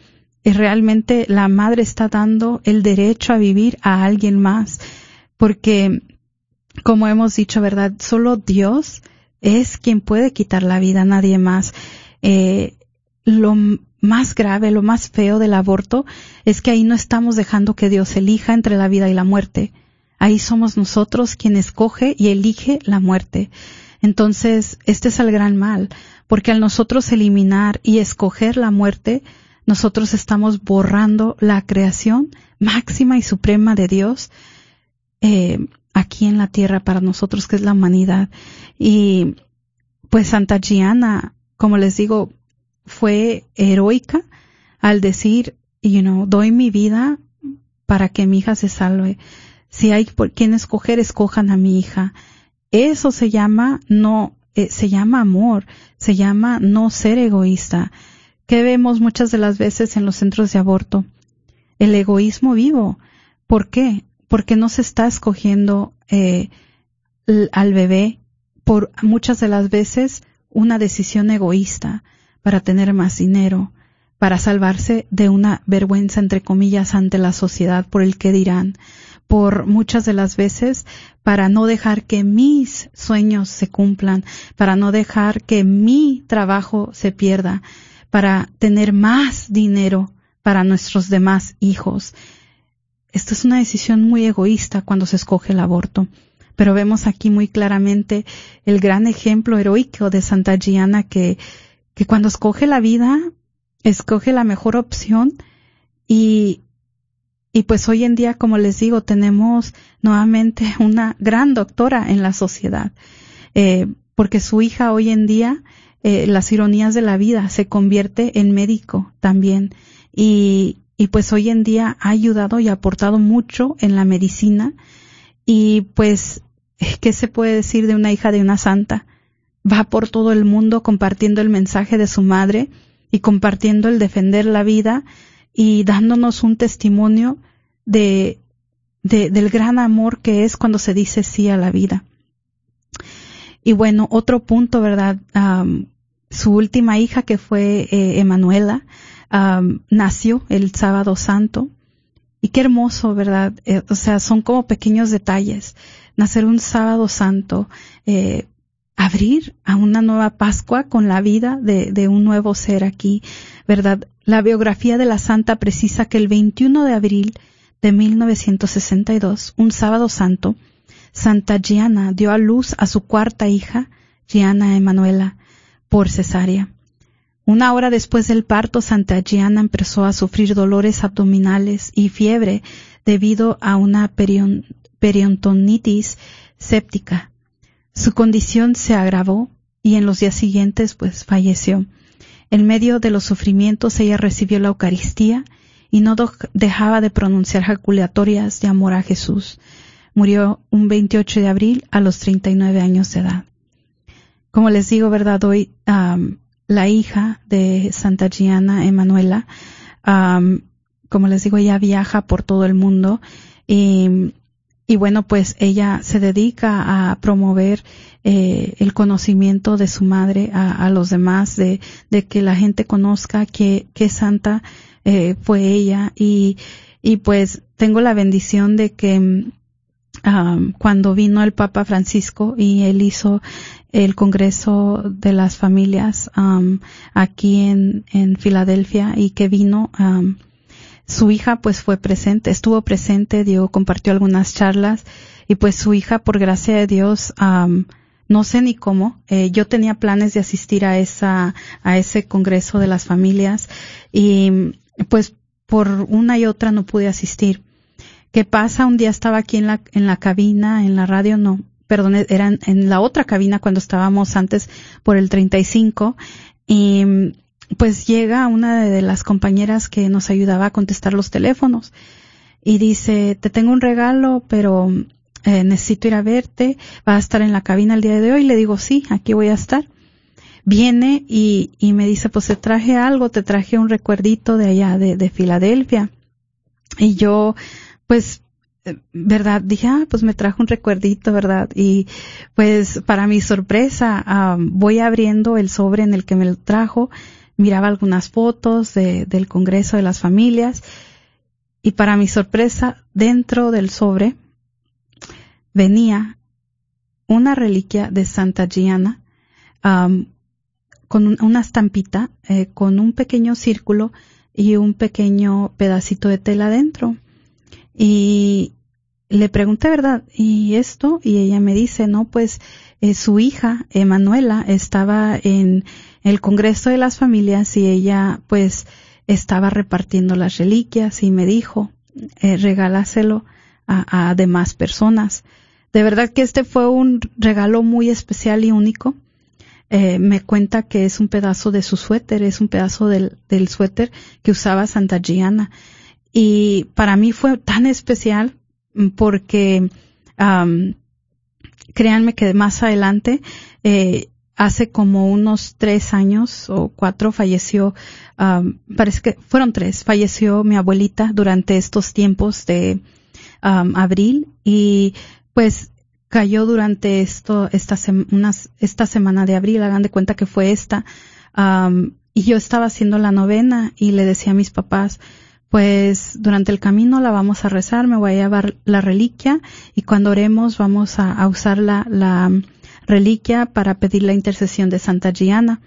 eh, realmente la madre está dando el derecho a vivir a alguien más, porque como hemos dicho, ¿verdad? Solo Dios es quien puede quitar la vida, nadie más. Eh, lo más grave, lo más feo del aborto es que ahí no estamos dejando que Dios elija entre la vida y la muerte. Ahí somos nosotros quien escoge y elige la muerte. Entonces, este es el gran mal, porque al nosotros eliminar y escoger la muerte, nosotros estamos borrando la creación máxima y suprema de Dios eh, aquí en la tierra para nosotros, que es la humanidad. Y pues Santa Gianna, como les digo, fue heroica al decir, you know, doy mi vida para que mi hija se salve. Si hay por quien escoger, escojan a mi hija. Eso se llama no, eh, se llama amor, se llama no ser egoísta. ¿Qué vemos muchas de las veces en los centros de aborto? El egoísmo vivo. ¿Por qué? Porque no se está escogiendo eh, al bebé por muchas de las veces una decisión egoísta para tener más dinero, para salvarse de una vergüenza entre comillas ante la sociedad por el que dirán, por muchas de las veces para no dejar que mis sueños se cumplan, para no dejar que mi trabajo se pierda, para tener más dinero para nuestros demás hijos. Esto es una decisión muy egoísta cuando se escoge el aborto. Pero vemos aquí muy claramente el gran ejemplo heroico de Santa Gianna que, que cuando escoge la vida, escoge la mejor opción y, y pues hoy en día, como les digo, tenemos nuevamente una gran doctora en la sociedad, eh, porque su hija hoy en día, eh, las ironías de la vida, se convierte en médico también. Y, y pues hoy en día ha ayudado y aportado mucho en la medicina. Y pues, ¿qué se puede decir de una hija de una santa? Va por todo el mundo compartiendo el mensaje de su madre y compartiendo el defender la vida y dándonos un testimonio de, del gran amor que es cuando se dice sí a la vida. Y bueno, otro punto, ¿verdad? Su última hija, que fue eh, Emanuela, nació el sábado santo. Y qué hermoso, ¿verdad? Eh, o sea, son como pequeños detalles. Nacer un sábado santo, eh, abrir a una nueva Pascua con la vida de, de, un nuevo ser aquí, ¿verdad? La biografía de la santa precisa que el 21 de abril de 1962, un sábado santo, Santa Gianna dio a luz a su cuarta hija, Gianna Emanuela, por cesárea. Una hora después del parto, Santa Gianna empezó a sufrir dolores abdominales y fiebre debido a una periontonitis séptica. Su condición se agravó y en los días siguientes pues falleció. En medio de los sufrimientos ella recibió la Eucaristía y no dejaba de pronunciar jaculatorias de amor a Jesús. Murió un 28 de abril a los 39 años de edad. Como les digo, ¿verdad? Hoy la hija de Santa Gianna Emanuela, como les digo, ella viaja por todo el mundo y, y bueno, pues ella se dedica a promover eh, el conocimiento de su madre a, los demás, de, de, que la gente conozca que, que santa eh, fue ella y, y pues tengo la bendición de que cuando vino el Papa Francisco y él hizo el Congreso de las Familias aquí en, en Filadelfia y que vino su hija pues fue presente, estuvo presente, Diego compartió algunas charlas y pues su hija por gracia de Dios no sé ni cómo. Eh, yo tenía planes de asistir a esa, a ese congreso de las familias y pues por una y otra no pude asistir. ¿Qué pasa? Un día estaba aquí en la, en la cabina, en la radio, no, perdón, eran en la otra cabina cuando estábamos antes por el 35 y pues llega una de las compañeras que nos ayudaba a contestar los teléfonos y dice, te tengo un regalo, pero eh, necesito ir a verte, va a estar en la cabina el día de hoy. Le digo, sí, aquí voy a estar. Viene y, y me dice, pues te traje algo, te traje un recuerdito de allá, de, de Filadelfia. Y yo, pues, eh, verdad, dije, ah, pues me trajo un recuerdito, verdad. Y pues para mi sorpresa, voy abriendo el sobre en el que me lo trajo, miraba algunas fotos de, del Congreso de las Familias y para mi sorpresa, dentro del sobre venía una reliquia de Santa Gianna con una estampita, eh, con un pequeño círculo y un pequeño pedacito de tela dentro. Y le pregunté, ¿verdad? ¿Y esto? Y ella me dice, no, pues eh, su hija, Emanuela, estaba en el Congreso de las Familias y ella, pues, estaba repartiendo las reliquias y me dijo, eh, regálaselo a, a demás personas. De verdad que este fue un regalo muy especial y único. Eh, me cuenta que es un pedazo de su suéter, es un pedazo del, del suéter que usaba Santa Gianna. Y para mí fue tan especial porque créanme que más adelante, eh, hace como unos tres años o cuatro falleció, parece que fueron tres, falleció mi abuelita durante estos tiempos de abril y pues cayó durante esto, esta, esta semana de abril, hagan de cuenta que fue esta, y yo estaba haciendo la novena y le decía a mis papás, pues durante el camino la vamos a rezar, me voy a llevar la reliquia y cuando oremos vamos a, usar la, la, reliquia para pedir la intercesión de Santa Gianna.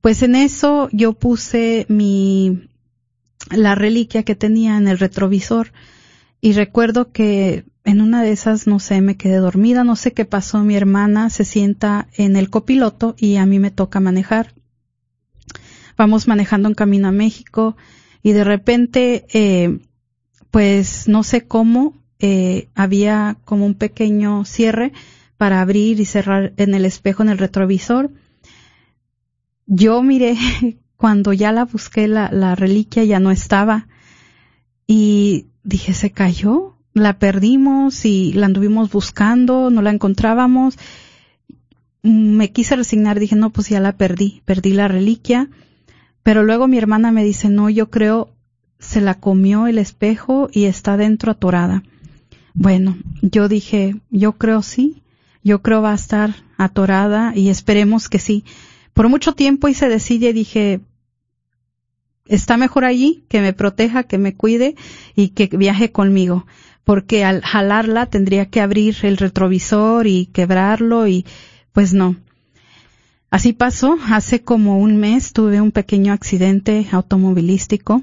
Pues en eso yo puse mi, la reliquia que tenía en el retrovisor y recuerdo que en una de esas, no sé, me quedé dormida, no sé qué pasó, mi hermana se sienta en el copiloto y a mí me toca manejar. Vamos manejando en camino a México y de repente, eh, pues no sé cómo, eh, había como un pequeño cierre para abrir y cerrar en el espejo, en el retrovisor. Yo miré cuando ya la busqué, la, la reliquia ya no estaba y dije, ¿se cayó? la perdimos y la anduvimos buscando, no la encontrábamos. Me quise resignar, dije, no, pues ya la perdí, perdí la reliquia. Pero luego mi hermana me dice, no, yo creo se la comió el espejo y está dentro atorada. Bueno, yo dije, yo creo sí, yo creo va a estar atorada y esperemos que sí. Por mucho tiempo hice decide y dije, está mejor allí, que me proteja, que me cuide y que viaje conmigo porque al jalarla tendría que abrir el retrovisor y quebrarlo y pues no. Así pasó, hace como un mes tuve un pequeño accidente automovilístico.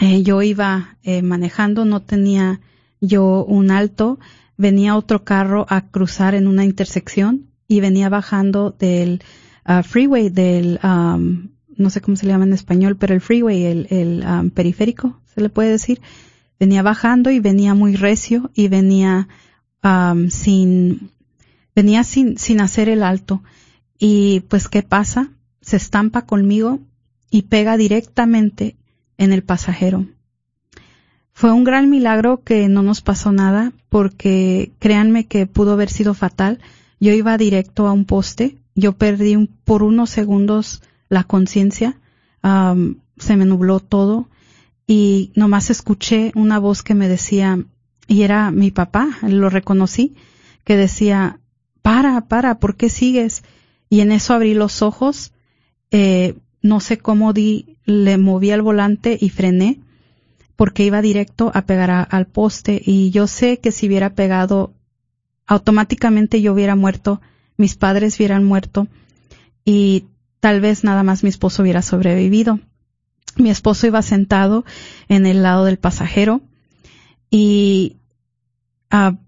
Eh, yo iba eh, manejando, no tenía yo un alto, venía otro carro a cruzar en una intersección y venía bajando del uh, freeway, del, um, no sé cómo se le llama en español, pero el freeway, el, el um, periférico, se le puede decir. Venía bajando y venía muy recio y venía sin venía sin sin hacer el alto y pues ¿qué pasa? Se estampa conmigo y pega directamente en el pasajero. Fue un gran milagro que no nos pasó nada porque créanme que pudo haber sido fatal. Yo iba directo a un poste, yo perdí por unos segundos la conciencia, se me nubló todo y nomás escuché una voz que me decía, y era mi papá, lo reconocí, que decía, para, para, ¿por qué sigues? Y en eso abrí los ojos, eh, no sé cómo di, le moví al volante y frené, porque iba directo a pegar al poste y yo sé que si hubiera pegado, automáticamente yo hubiera muerto, mis padres hubieran muerto y tal vez nada más mi esposo hubiera sobrevivido. Mi esposo iba sentado en el lado del pasajero y ah,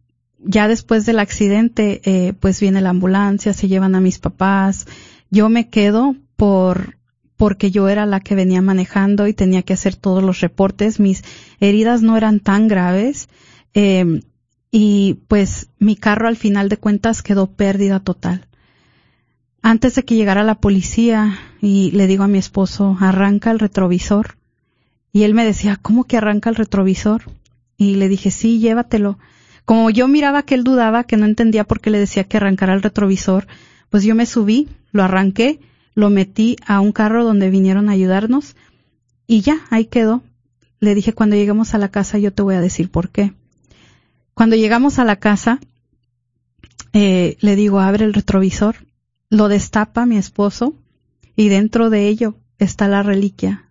ya después del accidente, eh, pues viene la ambulancia, se llevan a mis papás. Yo me quedo por porque yo era la que venía manejando y tenía que hacer todos los reportes. Mis heridas no eran tan graves eh, y pues mi carro al final de cuentas quedó pérdida total. Antes de que llegara la policía y le digo a mi esposo, arranca el retrovisor. Y él me decía, ¿cómo que arranca el retrovisor? Y le dije, sí, llévatelo. Como yo miraba que él dudaba, que no entendía por qué le decía que arrancara el retrovisor, pues yo me subí, lo arranqué, lo metí a un carro donde vinieron a ayudarnos y ya, ahí quedó. Le dije, cuando lleguemos a la casa yo te voy a decir por qué. Cuando llegamos a la casa, eh, le digo, abre el retrovisor lo destapa mi esposo y dentro de ello está la reliquia,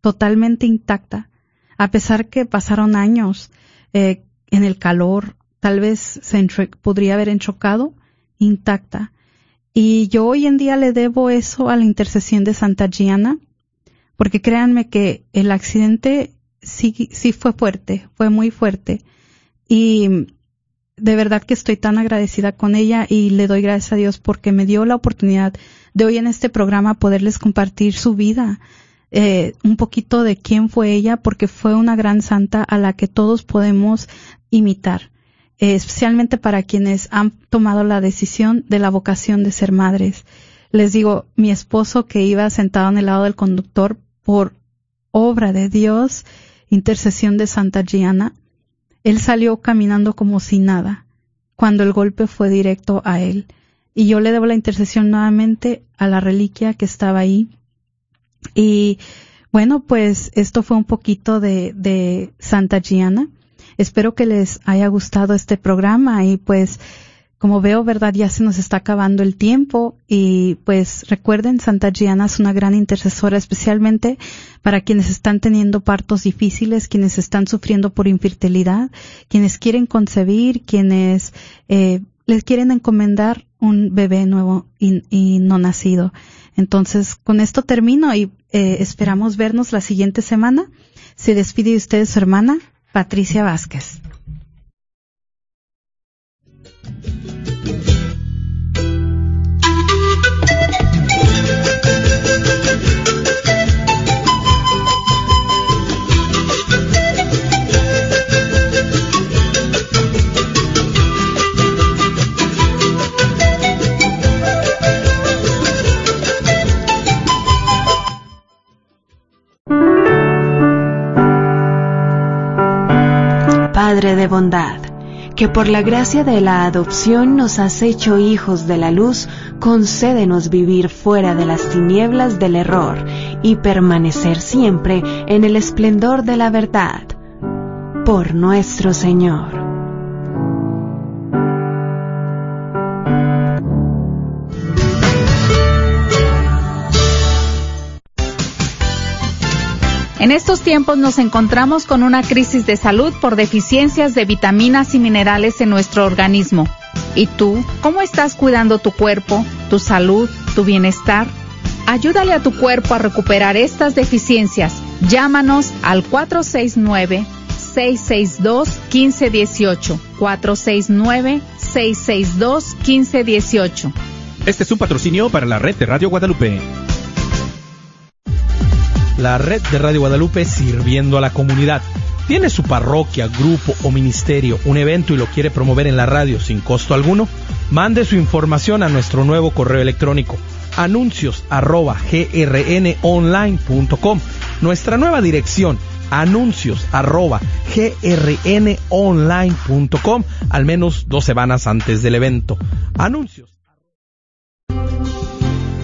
totalmente intacta, a pesar que pasaron años eh, en el calor, tal vez se podría haber enchocado, intacta. Y yo hoy en día le debo eso a la intercesión de Santa Gianna, porque créanme que el accidente sí, sí fue fuerte, fue muy fuerte. Y de verdad que estoy tan agradecida con ella y le doy gracias a Dios porque me dio la oportunidad de hoy en este programa poderles compartir su vida, eh, un poquito de quién fue ella, porque fue una gran santa a la que todos podemos imitar, eh, especialmente para quienes han tomado la decisión de la vocación de ser madres. Les digo, mi esposo que iba sentado en el lado del conductor por obra de Dios, intercesión de Santa Gianna, él salió caminando como si nada, cuando el golpe fue directo a él. Y yo le debo la intercesión nuevamente a la reliquia que estaba ahí. Y bueno, pues esto fue un poquito de, de Santa Gianna. Espero que les haya gustado este programa y pues como veo, ¿verdad? Ya se nos está acabando el tiempo y pues recuerden, Santa Gianna es una gran intercesora, especialmente para quienes están teniendo partos difíciles, quienes están sufriendo por infertilidad, quienes quieren concebir, quienes eh, les quieren encomendar un bebé nuevo y, no nacido. Entonces, con esto termino y eh, esperamos vernos la siguiente semana. Se despide de ustedes su hermana, Patricia Vázquez. Padre de bondad, que por la gracia de la adopción nos has hecho hijos de la luz, concédenos vivir fuera de las tinieblas del error y permanecer siempre en el esplendor de la verdad. Por nuestro Señor. En estos tiempos nos encontramos con una crisis de salud por deficiencias de vitaminas y minerales en nuestro organismo. ¿Y tú, cómo estás cuidando tu cuerpo, tu salud, tu bienestar? Ayúdale a tu cuerpo a recuperar estas deficiencias. Llámanos al 469-662-1518. 469-662-1518. Este es un patrocinio para la red de Radio Guadalupe la red de Radio Guadalupe sirviendo a la comunidad. ¿Tiene su parroquia, grupo o ministerio un evento y lo quiere promover en la radio sin costo alguno? Mande su información a nuestro nuevo correo electrónico anuncios grnonline.com. Nuestra nueva dirección anuncios arroba grnonline.com al menos dos semanas antes del evento. Anuncios.